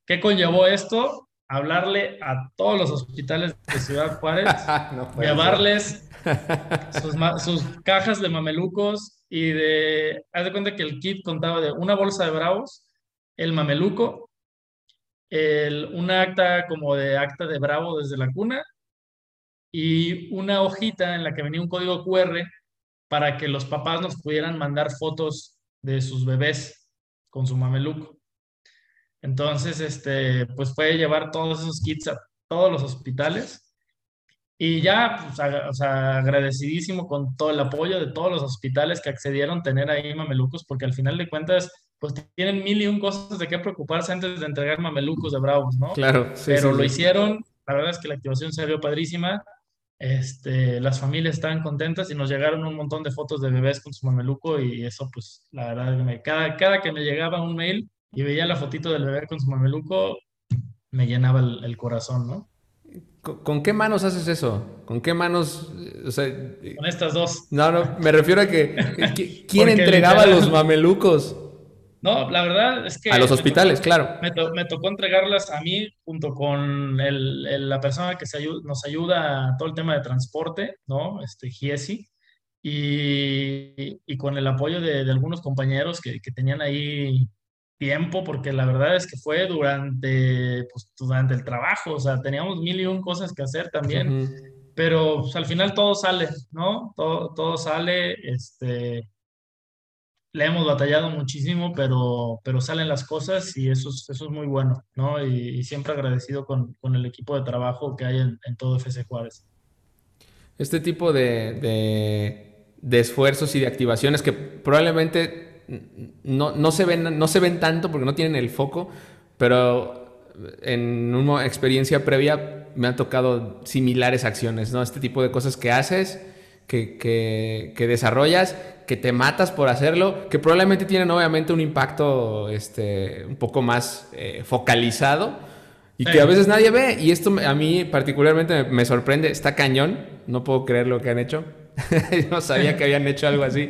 ¿Qué conllevó esto? Hablarle a todos los hospitales de Ciudad Juárez, llevarles sus, cajas de mamelucos y de... Haz de cuenta que el kit contaba de una bolsa de bravos, el mameluco, el, una acta como de acta de bravo desde la cuna y una hojita en la que venía un código QR para que los papás nos pudieran mandar fotos de sus bebés con su mameluco. Entonces, este, pues fue llevar todos esos kits a todos los hospitales. Y ya, pues, o sea, agradecidísimo con todo el apoyo de todos los hospitales que accedieron a tener ahí mamelucos, porque al final de cuentas, pues tienen mil y un cosas de qué preocuparse antes de entregar mamelucos de bravos, ¿no? Claro, sí, Pero lo hicieron, la verdad es que la activación se vio padrísima. Este, las familias estaban contentas y nos llegaron un montón de fotos de bebés con su mameluco y eso, pues, la verdad, cada, cada que me llegaba un mail, y veía la fotito del bebé con su mameluco, me llenaba el, corazón, ¿no? ¿Con, qué manos haces eso? ¿Con qué manos? con estas dos. No, no, me refiero a que. ¿Quién entregaba los mamelucos? No, la verdad es que. A los hospitales, claro. Me, tocó entregarlas a mí junto con el, la persona que se nos ayuda a todo el tema de transporte, ¿no? Este, Giesi. Y, y con el apoyo de, algunos compañeros que, que tenían ahí tiempo, porque la verdad es que fue durante, pues, durante el trabajo, o sea, teníamos mil y un cosas que hacer también, pero pues, al final todo sale, ¿no? Todo, todo sale, este, le hemos batallado muchísimo, pero, pero salen las cosas y eso es, eso es muy bueno, ¿no? Y, siempre agradecido con, con, el equipo de trabajo que hay en, en todo FC Juárez. Este tipo de, de, de, esfuerzos y de activaciones que probablemente no, no, se ven, no se ven tanto porque no tienen el foco, pero en una experiencia previa me han tocado similares acciones, ¿no? Este tipo de cosas que haces, que, que, que desarrollas que te matas por hacerlo, que probablemente tienen obviamente un impacto este, un poco más eh, focalizado y que a veces nadie ve. Y esto a mí particularmente me, sorprende, está cañón, no puedo creer lo que han hecho. no sabía que habían hecho algo así,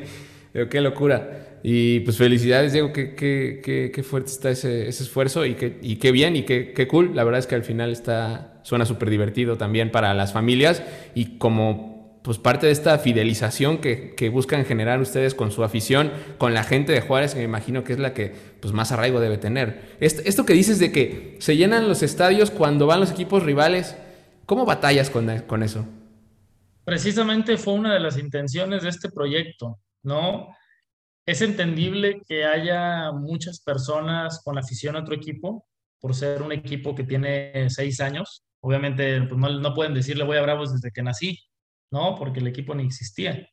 pero qué locura. Y pues felicidades, Diego, qué, qué, qué, fuerte está ese, ese esfuerzo y, qué, y qué bien y qué, qué cool. La verdad es que al final está, suena súper divertido también para las familias y como pues parte de esta fidelización que, que, buscan generar ustedes con su afición, con la gente de Juárez, que me imagino que es la que pues, más arraigo debe tener. Esto, que dices de que se llenan los estadios cuando van los equipos rivales, ¿cómo batallas con, con eso? Precisamente fue una de las intenciones de este proyecto, ¿no? Es entendible que haya muchas personas con afición a otro equipo, por ser un equipo que tiene seis años. Obviamente, pues no, no pueden decirle voy a Bravos desde que nací, ¿no? Porque el equipo ni existía.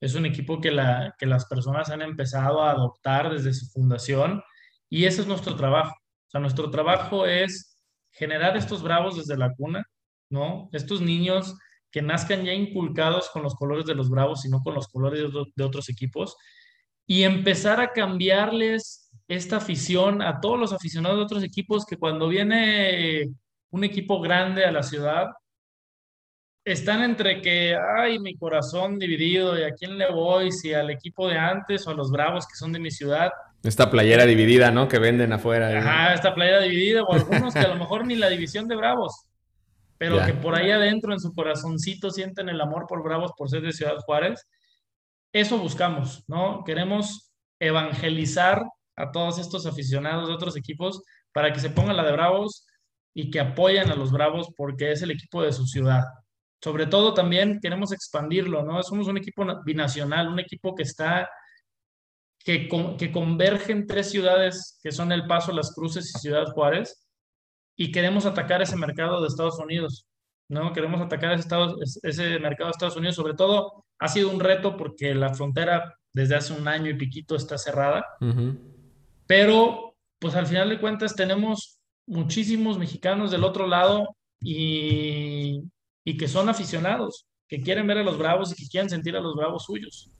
Es un equipo que, la, que las personas han empezado a adoptar desde su fundación y ese es nuestro trabajo. O sea, nuestro trabajo es generar estos bravos desde la cuna, ¿no? Estos niños que nazcan ya inculcados con los colores de los bravos y no con los colores de, de otros equipos y empezar a cambiarles esta afición a todos los aficionados de otros equipos que cuando viene un equipo grande a la ciudad, están entre que, ay, mi corazón dividido, ¿y a quién le voy? Si al equipo de antes o a los Bravos que son de mi ciudad. Esta playera dividida, ¿no? Que venden afuera. ¿eh? Ajá, esta playera dividida, o algunos que a lo mejor ni la división de Bravos, pero que por ahí adentro en su corazoncito sienten el amor por Bravos por ser de Ciudad Juárez. Eso buscamos, ¿no? Queremos evangelizar a todos estos aficionados de otros equipos para que se pongan la de Bravos y que apoyen a los Bravos porque es el equipo de su ciudad sobre todo también queremos expandirlo, ¿no? Somos un equipo binacional, un equipo que está, que, que converge en tres ciudades que son El Paso, Las Cruces y Ciudad Juárez, y queremos atacar ese mercado de Estados Unidos, ¿no? Queremos atacar ese, ese mercado de Estados Unidos, sobre todo ha sido un reto porque la frontera desde hace un año y piquito está cerrada, pero pues al final de cuentas tenemos muchísimos mexicanos del otro lado y y que son aficionados, que quieren ver a los Bravos y que quieren sentir a los Bravos suyos.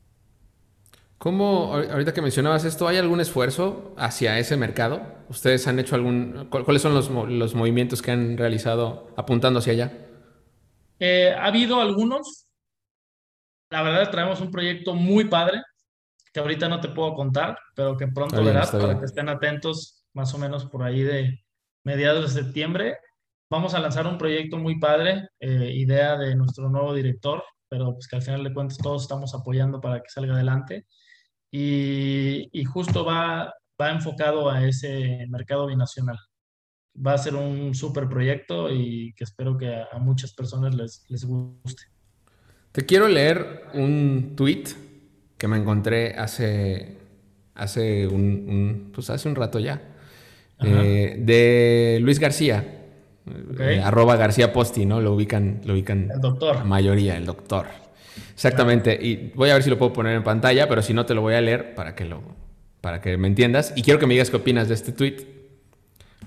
¿Cómo, ahorita que mencionabas esto, hay algún esfuerzo hacia ese mercado? ¿Ustedes han hecho algún, cuáles son los, los movimientos que han realizado apuntando hacia allá? Eh, ha habido algunos. La verdad, traemos un proyecto muy padre, que ahorita no te puedo contar, pero que pronto verás para que estén atentos, más o menos por ahí de mediados de septiembre. Vamos a lanzar un proyecto muy padre, eh, idea de nuestro nuevo director, pero pues que al final de cuentas todos estamos apoyando para que salga adelante. Y, y justo va, va enfocado a ese mercado binacional. Va a ser un súper proyecto y que espero que a, muchas personas les, les guste. Te quiero leer un tweet que me encontré hace, hace, un, pues hace un rato ya, eh, de Luis García. Eh, arroba García Posti, ¿no? Lo ubican, lo ubican. El doctor. La mayoría, el doctor. Exactamente. Y voy a ver si lo puedo poner en pantalla, pero si no te lo voy a leer para que lo, para que me entiendas. Y quiero que me digas qué opinas de este tweet.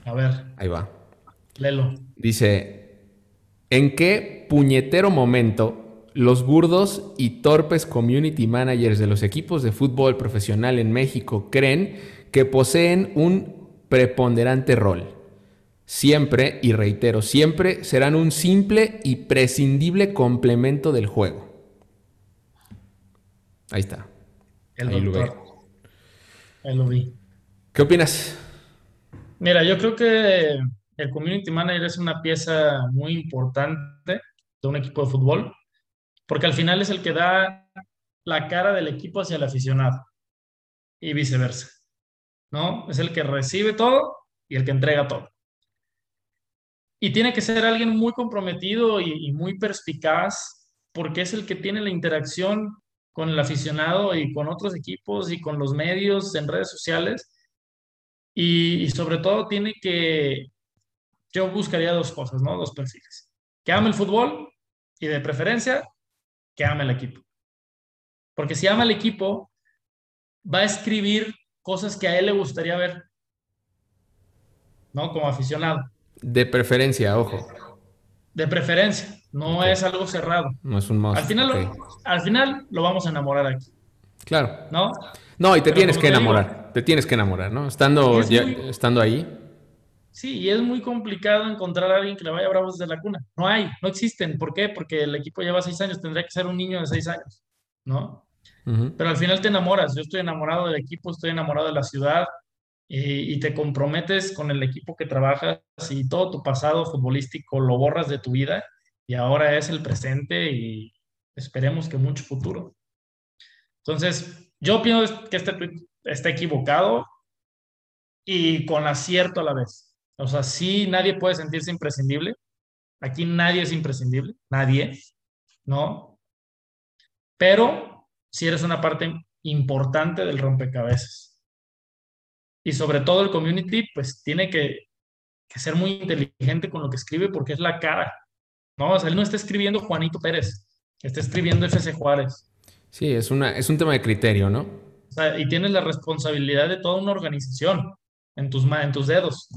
A ver. Ahí va. Lelo. Dice: ¿En qué puñetero momento los burdos y torpes community managers de los equipos de fútbol profesional en México creen que poseen un preponderante rol? siempre, y reitero, siempre serán un simple y prescindible complemento del juego. Ahí está. El Ahí doctor. Ahí lo vi. ¿Qué opinas? Mira, yo creo que el community manager es una pieza muy importante de un equipo de fútbol, porque al final es el que da la cara del equipo hacia el aficionado y viceversa. ¿no? Es el que recibe todo y el que entrega todo. Y tiene que ser alguien muy comprometido y, muy perspicaz porque es el que tiene la interacción con el aficionado y con otros equipos y con los medios en redes sociales. Y, sobre todo tiene que, yo buscaría dos cosas, ¿no? Dos perfiles. Que ame el fútbol y de preferencia que ame el equipo. Porque si ama el equipo, va a escribir cosas que a él le gustaría ver, ¿no? Como aficionado. De preferencia, ojo. De preferencia, no es algo cerrado. No es un must. Al final, lo, al final lo vamos a enamorar aquí. Claro. ¿No? No, y te tienes que enamorar. te tienes que enamorar, ¿no? Estando, estando ahí. Sí, y es muy complicado encontrar a alguien que le vaya bravo desde la cuna. No hay, no existen. ¿Por qué? Porque el equipo lleva seis años, tendría que ser un niño de seis años, ¿no? Pero al final te enamoras. Yo estoy enamorado del equipo, estoy enamorado de la ciudad y, te comprometes con el equipo que trabajas y todo tu pasado futbolístico lo borras de tu vida y ahora es el presente y esperemos que mucho futuro. Entonces, yo pienso que este tweet está equivocado y con acierto a la vez. O sea, sí, nadie puede sentirse imprescindible. Aquí nadie es imprescindible, nadie, ¿no? Pero si eres una parte importante del rompecabezas. Y sobre todo el community, pues tiene que, ser muy inteligente con lo que escribe porque es la cara. No, o sea, él no está escribiendo Juanito Pérez, está escribiendo FC Juárez. Sí, es, una, es un tema de criterio, ¿no? O sea, y tienes la responsabilidad de toda una organización en tus, en tus dedos.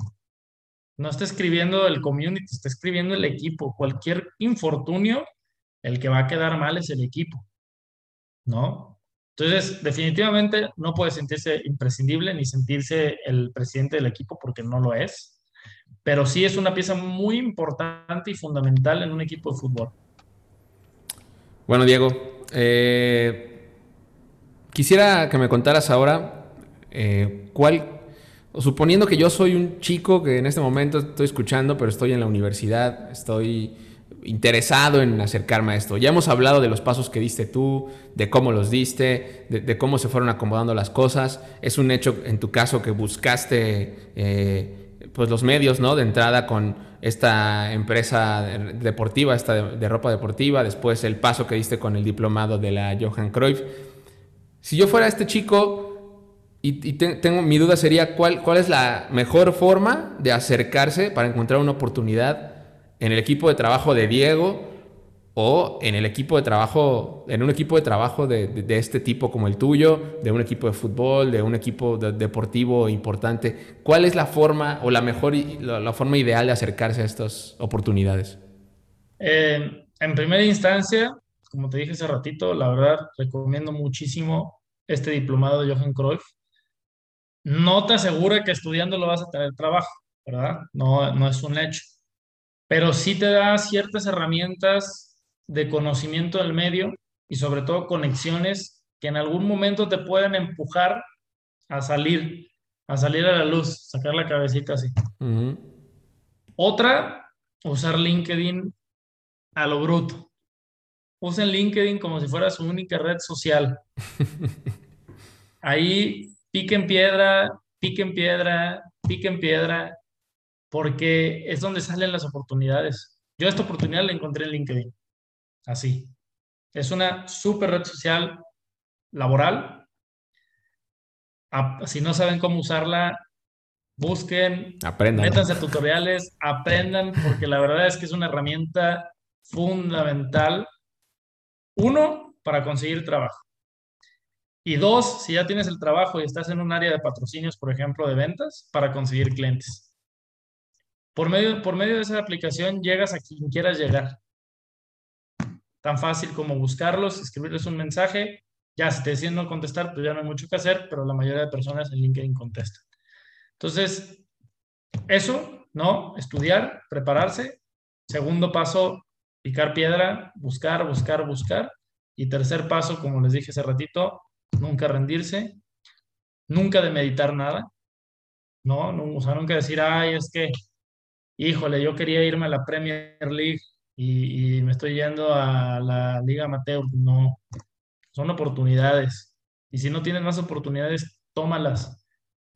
No está escribiendo el community, está escribiendo el equipo. Cualquier infortunio, el que va a quedar mal es el equipo. ¿no? Entonces, definitivamente no puede sentirse imprescindible ni sentirse el presidente del equipo porque no lo es, pero sí es una pieza muy importante y fundamental en un equipo de fútbol. Bueno, Diego, eh, quisiera que me contaras ahora eh, cuál, suponiendo que yo soy un chico que en este momento estoy escuchando, pero estoy en la universidad, estoy interesado en acercarme a esto. Ya hemos hablado de los pasos que diste tú, de cómo los diste, de, cómo se fueron acomodando las cosas. Es un hecho en tu caso que buscaste eh, pues los medios ¿no? de entrada con esta empresa deportiva, esta de, ropa deportiva, después el paso que diste con el diplomado de la Johan Cruyff. Si yo fuera este chico y, tengo mi duda sería cuál, cuál es la mejor forma de acercarse para encontrar una oportunidad en el equipo de trabajo de Diego o en el equipo de trabajo, en un equipo de trabajo de, este tipo como el tuyo, de un equipo de fútbol, de un equipo deportivo importante. ¿Cuál es la forma o la mejor, la, forma ideal de acercarse a estas oportunidades? Eh, en primera instancia, como te dije hace ratito, la verdad recomiendo muchísimo este diplomado de Johan Cruyff. No te asegura que estudiando lo vas a tener trabajo, ¿verdad? No, no es un hecho pero sí te da ciertas herramientas de conocimiento del medio y sobre todo conexiones que en algún momento te pueden empujar a salir, a salir a la luz, sacar la cabecita así. Otra, usar LinkedIn a lo bruto. Usen LinkedIn como si fuera su única red social. Ahí piquen piedra, piquen piedra, piquen piedra porque es donde salen las oportunidades. Yo esta oportunidad la encontré en LinkedIn, así. Es una súper red social laboral. Si no saben cómo usarla, busquen, aprendan. métanse a tutoriales, aprendan, porque la verdad es que es una herramienta fundamental. Uno, para conseguir trabajo. Y dos, si ya tienes el trabajo y estás en un área de patrocinios, por ejemplo, de ventas, para conseguir clientes. Por medio, por medio de esa aplicación llegas a quien quieras llegar. Tan fácil como buscarlos, escribirles un mensaje. Ya, si te deciden no contestar, pues ya no hay mucho que hacer, pero la mayoría de personas en LinkedIn contestan. Entonces, eso, ¿no? Estudiar, prepararse. Segundo paso, picar piedra, buscar, buscar, buscar. Y tercer paso, como les dije hace ratito, nunca rendirse, nunca de meditar nada, ¿no? Nunca decir, ay, es que híjole, yo quería irme a la Premier League y, me estoy yendo a la Liga Amateur. No, son oportunidades. Y si no tienes más oportunidades, tómalas.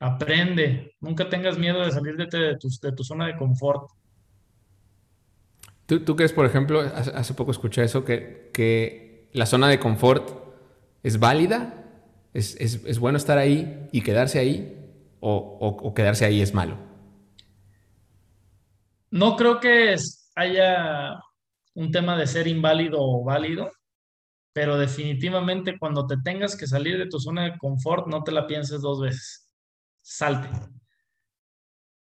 aprende, nunca tengas miedo de salir de, tu, zona de confort. ¿Tú, crees, por ejemplo, hace, poco escuché eso, que, que, la zona de confort es válida? ¿Es, bueno estar ahí y quedarse ahí? o quedarse ahí es malo? No creo que haya un tema de ser inválido o válido pero definitivamente cuando te tengas que salir de tu zona de confort, no te la pienses dos veces. Salte.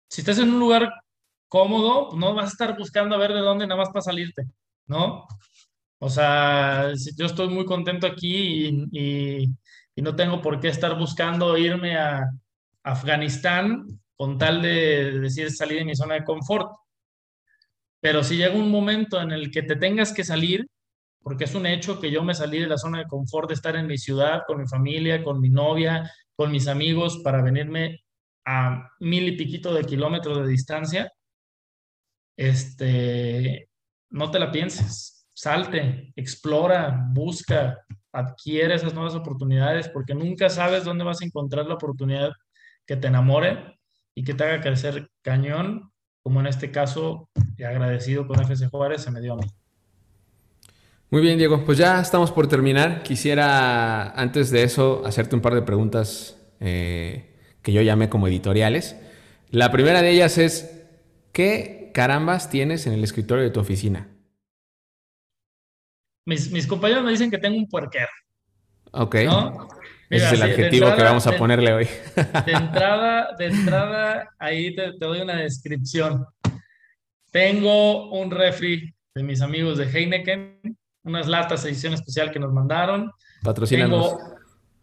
Si estás en un lugar cómodo, no vas a estar buscando a ver de dónde nada más para salirte, ¿no? O sea, yo estoy muy contento aquí y no tengo por qué estar buscando irme a Afganistán con tal de decir salir de mi zona de confort. Pero si llega un momento en el que te tengas que salir, porque es un hecho que yo me salí de la zona de confort de estar en mi ciudad, con mi familia, con mi novia, con mis amigos, para venirme a mil y piquito de kilómetros de distancia. Este, no te la pienses, salte, explora, busca, adquiere esas nuevas oportunidades, porque nunca sabes dónde vas a encontrar la oportunidad que te enamore y que te haga crecer cañón, como en este caso, agradecido con FC Juárez, se me dio a mí. Muy bien, Diego. Pues ya estamos por terminar. Quisiera, antes de eso, hacerte un par de preguntas eh, que yo llamé como editoriales. La primera de ellas es, ¿qué carambas tienes en el escritorio de tu oficina? Mis, compañeros me dicen que tengo un puerquero. Ok. Ese es el adjetivo que vamos a ponerle hoy. De entrada, de entrada ahí te, te doy una descripción. Tengo un refri de mis amigos de Heineken unas latas edición especial que nos mandaron. Tengo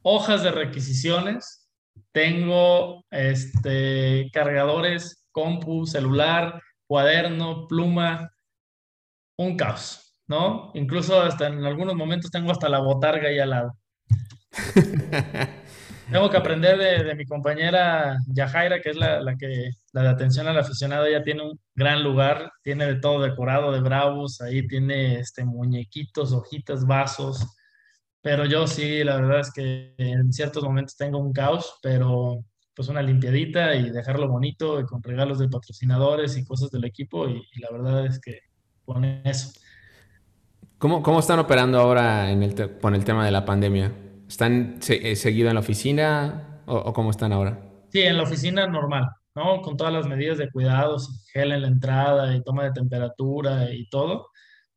hojas de requisiciones, tengo este, cargadores, compu, celular, cuaderno, pluma, un caos, ¿no? Incluso hasta en algunos momentos tengo hasta la botarga ahí al lado. Tengo que aprender de, mi compañera Yajaira, que es la, que la de atención al aficionado. Ella tiene un gran lugar, tiene de todo decorado de bravos, ahí tiene este, muñequitos, hojitas, vasos. Pero yo sí, la verdad es que en ciertos momentos tengo un caos, pero pues una limpiadita y dejarlo bonito y con regalos de patrocinadores y cosas del equipo y, la verdad es que con eso. ¿Cómo, cómo están operando ahora en el con el tema de la pandemia? ¿Están eh, seguido en la oficina o, cómo están ahora? Sí, en la oficina normal, ¿no? Con todas las medidas de cuidados, gel en la entrada y toma de temperatura y todo,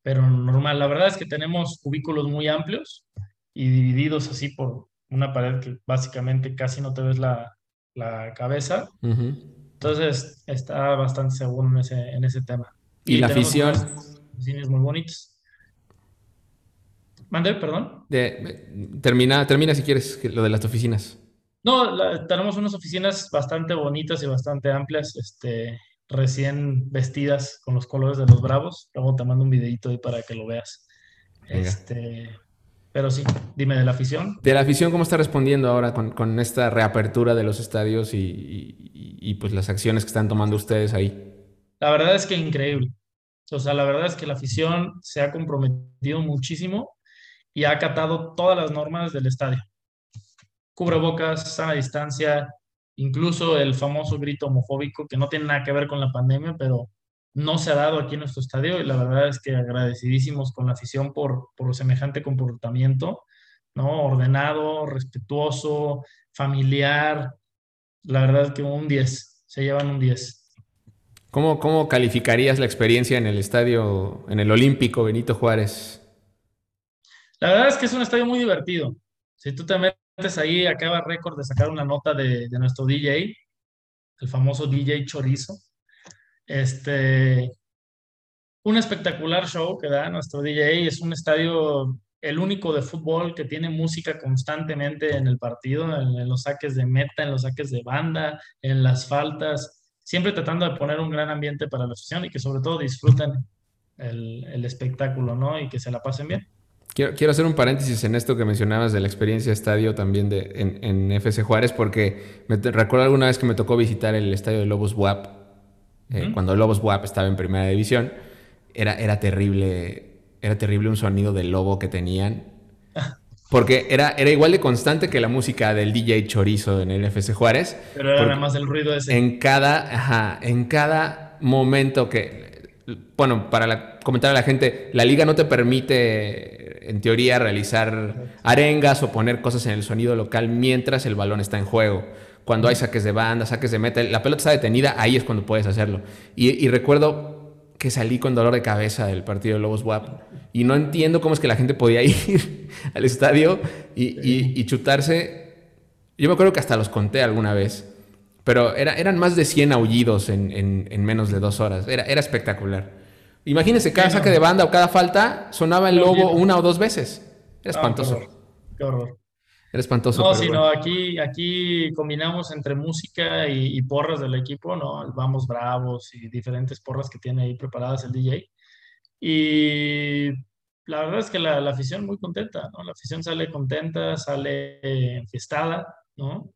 pero normal. La verdad es que tenemos cubículos muy amplios y divididos así por una pared que básicamente casi no te ves la, la cabeza. Entonces está bastante seguro en ese, en ese tema. ¿Y, la afición? Cines muy bonitos. Mande, perdón. termina, termina si quieres lo de las oficinas. No, tenemos unas oficinas bastante bonitas y bastante amplias, este, recién vestidas con los colores de los Bravos. Luego te mando un videito ahí para que lo veas. Este, pero sí, dime de la afición. De la afición, ¿cómo está respondiendo ahora con, esta reapertura de los estadios y, y, pues las acciones que están tomando ustedes ahí? La verdad es que increíble. O sea, la verdad es que la afición se ha comprometido muchísimo y ha acatado todas las normas del estadio. Cubrebocas, sana distancia, incluso el famoso grito homofóbico que no tiene nada que ver con la pandemia, pero no se ha dado aquí en nuestro estadio y la verdad es que agradecidísimos con la afición por, por semejante comportamiento, ¿no? Ordenado, respetuoso, familiar. La verdad es que un 10, se llevan un 10. ¿Cómo, ¿Cómo calificarías la experiencia en el estadio, en el Olímpico Benito Juárez? La verdad es que es un estadio muy divertido. Si tú te metes ahí, acaba récord de sacar una nota de, nuestro DJ, el famoso DJ Chorizo. Este, un espectacular show que da nuestro DJ. Es un estadio, el único de fútbol que tiene música constantemente en el partido, en, los saques de meta, en los saques de banda, en las faltas, siempre tratando de poner un gran ambiente para la afición y que sobre todo disfruten el, el espectáculo, ¿no? Y que se la pasen bien. Quiero, hacer un paréntesis en esto que mencionabas de la experiencia estadio también de, en, FC Juárez, porque me recuerdo alguna vez que me tocó visitar el estadio de Lobos WAP, eh, cuando Lobos WAP estaba en primera división. Era, era terrible, era terrible un sonido del lobo que tenían. Porque era, era igual de constante que la música del DJ Chorizo en el FC Juárez. Pero era nada más el ruido ese. En cada, ajá, en cada momento que, bueno, para comentar a la gente, la liga no te permite, en teoría, realizar arengas o poner cosas en el sonido local mientras el balón está en juego. Cuando hay saques de banda, saques de meta, la pelota está detenida, ahí es cuando puedes hacerlo. Y, recuerdo que salí con dolor de cabeza del partido de Lobos WAP y no entiendo cómo es que la gente podía ir al estadio y, chutarse. Yo me acuerdo que hasta los conté alguna vez, pero era, eran más de 100 aullidos en, menos de dos horas. Era, era espectacular. Imagínense, cada saque de banda o cada falta sonaba el lobo una o dos veces. Era ah, espantoso. qué, horror, Era espantoso. No, sino aquí, aquí combinamos entre música y, y, porras del equipo, ¿no? Vamos Bravos y diferentes porras que tiene ahí preparadas el DJ. Y la verdad es que la, la, afición muy contenta, ¿no? La afición sale contenta, sale enfiestada, ¿no?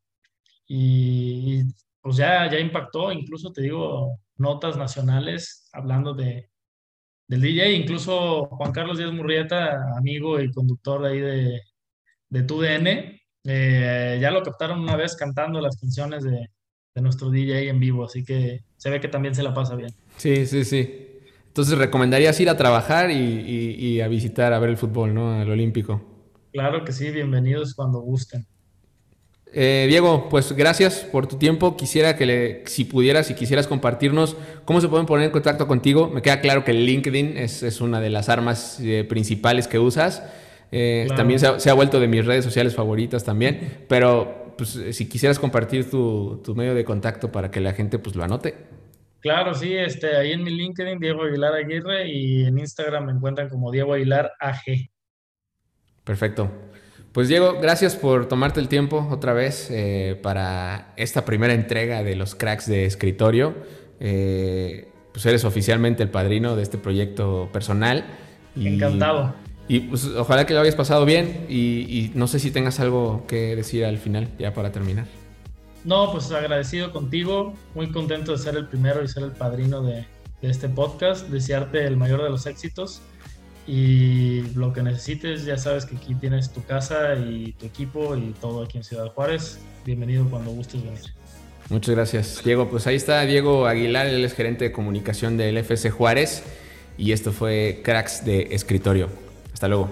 Y, pues ya, ya impactó, incluso te digo, notas nacionales hablando de, del DJ, incluso Juan Carlos Díaz Murrieta, amigo y conductor de ahí de, de TUDN, eh, ya lo captaron una vez cantando las canciones de, de nuestro DJ en vivo, así que se ve que también se la pasa bien. Sí, sí, sí. Entonces recomendarías ir a trabajar y, a visitar, a ver el fútbol, ¿no? Al Olímpico. Claro que sí, bienvenidos cuando gusten. Eh, Diego, pues gracias por tu tiempo. Quisiera que le, si pudieras, si quisieras compartirnos cómo se pueden poner en contacto contigo. Me queda claro que LinkedIn es, una de las armas eh, principales que usas. Eh, también se ha, vuelto de mis redes sociales favoritas también. Pero pues, si quisieras compartir tu, tu, medio de contacto para que la gente pues, lo anote. Claro, sí, este, ahí en mi LinkedIn, Diego Aguilar Aguirre, y en Instagram me encuentran como Diego Aguilar AG. Perfecto. Pues Diego, gracias por tomarte el tiempo otra vez eh, para esta primera entrega de los cracks de escritorio. Eh, pues eres oficialmente el padrino de este proyecto personal. Encantado. Y pues ojalá que lo hayas pasado bien y, y no sé si tengas algo que decir al final, ya para terminar. No, pues agradecido contigo, muy contento de ser el primero y ser el padrino de, este podcast, desearte el mayor de los éxitos y lo que necesites, ya sabes que aquí tienes tu casa y tu equipo y todo aquí en Ciudad Juárez. Bienvenido cuando gustes venir. Muchas gracias, Diego. Pues ahí está Diego Aguilar, él es gerente de comunicación del FC Juárez y esto fue Cracks de Escritorio. Hasta luego.